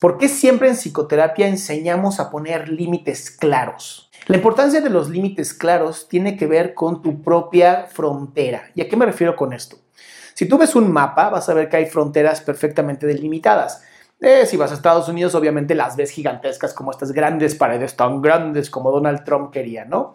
¿Por qué siempre en psicoterapia enseñamos a poner límites claros? La importancia de los límites claros tiene que ver con tu propia frontera. ¿Y a qué me refiero con esto? Si tú ves un mapa, vas a ver que hay fronteras perfectamente delimitadas. Eh, si vas a Estados Unidos, obviamente las ves gigantescas como estas grandes paredes, tan grandes como Donald Trump quería, ¿no?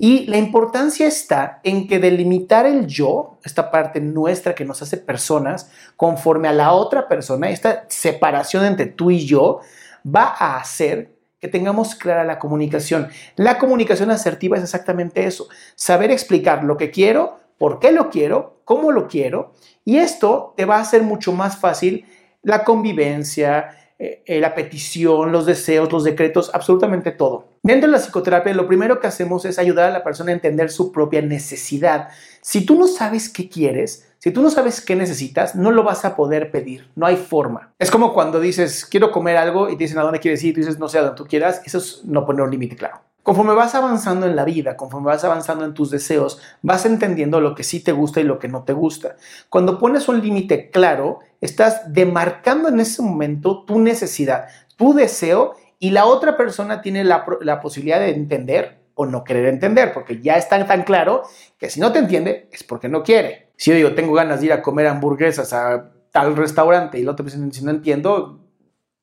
Y la importancia está en que delimitar el yo, esta parte nuestra que nos hace personas, conforme a la otra persona, esta separación entre tú y yo, va a hacer que tengamos clara la comunicación. La comunicación asertiva es exactamente eso, saber explicar lo que quiero, por qué lo quiero, cómo lo quiero, y esto te va a hacer mucho más fácil la convivencia, eh, eh, la petición, los deseos, los decretos, absolutamente todo. Dentro de la psicoterapia, lo primero que hacemos es ayudar a la persona a entender su propia necesidad. Si tú no sabes qué quieres, si tú no sabes qué necesitas, no lo vas a poder pedir. No hay forma. Es como cuando dices, quiero comer algo y te dicen a dónde quieres ir y tú dices, no sé a dónde tú quieras. Eso es no poner un límite claro. Conforme vas avanzando en la vida, conforme vas avanzando en tus deseos, vas entendiendo lo que sí te gusta y lo que no te gusta. Cuando pones un límite claro, estás demarcando en ese momento tu necesidad, tu deseo y la otra persona tiene la, posibilidad de entender o no querer entender, porque ya está tan claro que si no te entiende es porque no quiere. Si yo digo, tengo ganas de ir a comer hamburguesas a tal restaurante y otro me dice, si no entiendo,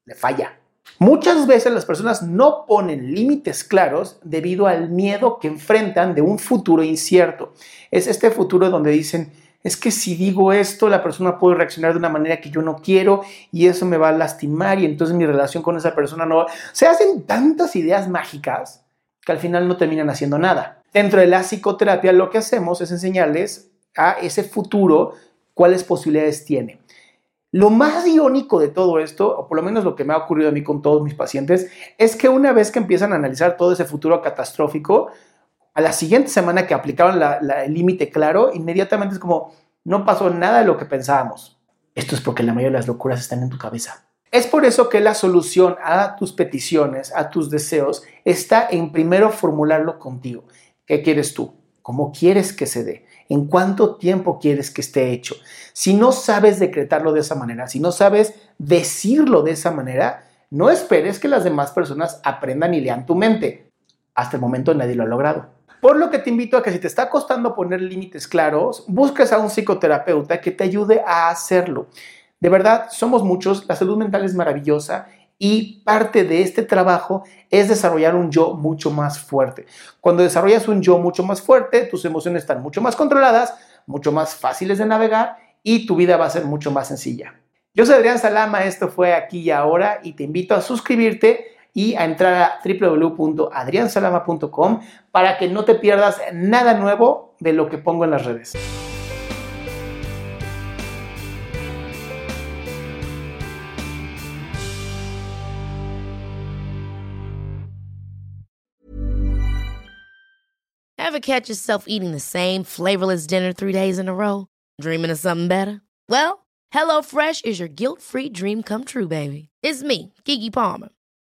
le falla. Muchas veces las personas no ponen límites claros debido al miedo que enfrentan de un futuro incierto. Es este futuro donde dicen, es que si digo esto, la persona puede reaccionar de una manera que yo no quiero y eso me va a lastimar y entonces mi relación con esa persona no va... Se hacen tantas ideas mágicas que al final no terminan haciendo nada. Dentro de la psicoterapia lo que hacemos es enseñarles a ese futuro cuáles posibilidades tiene. Lo más irónico de todo esto, o por lo menos lo que me ha ocurrido a mí con todos mis pacientes, es que una vez que empiezan a analizar todo ese futuro catastrófico, a la siguiente semana que aplicaron el límite claro, inmediatamente es como, no pasó nada de lo que pensábamos. Esto es porque la mayoría de las locuras están en tu cabeza. Es por eso que la solución a tus peticiones, a tus deseos, está en primero formularlo contigo. ¿Qué quieres tú? ¿Cómo quieres que se dé? ¿En cuánto tiempo quieres que esté hecho? Si no sabes decretarlo de esa manera, si no sabes decirlo de esa manera, no esperes que las demás personas aprendan y lean tu mente. Hasta el momento nadie lo ha logrado. Por lo que te invito a que si te está costando poner límites claros, busques a un psicoterapeuta que te ayude a hacerlo. De verdad, somos muchos, la salud mental es maravillosa y parte de este trabajo es desarrollar un yo mucho más fuerte. Cuando desarrollas un yo mucho más fuerte, tus emociones están mucho más controladas, mucho más fáciles de navegar y tu vida va a ser mucho más sencilla. Yo soy Adrián Salama, esto fue aquí y ahora y te invito a suscribirte y a entrar a www.adriansalama.com para que no te pierdas nada nuevo de lo que pongo en las redes. Ever catch yourself eating the same flavorless dinner three days in a row? Dreaming of something better? Well, HelloFresh is your guilt-free dream come true, baby. It's me, Kiki Palmer.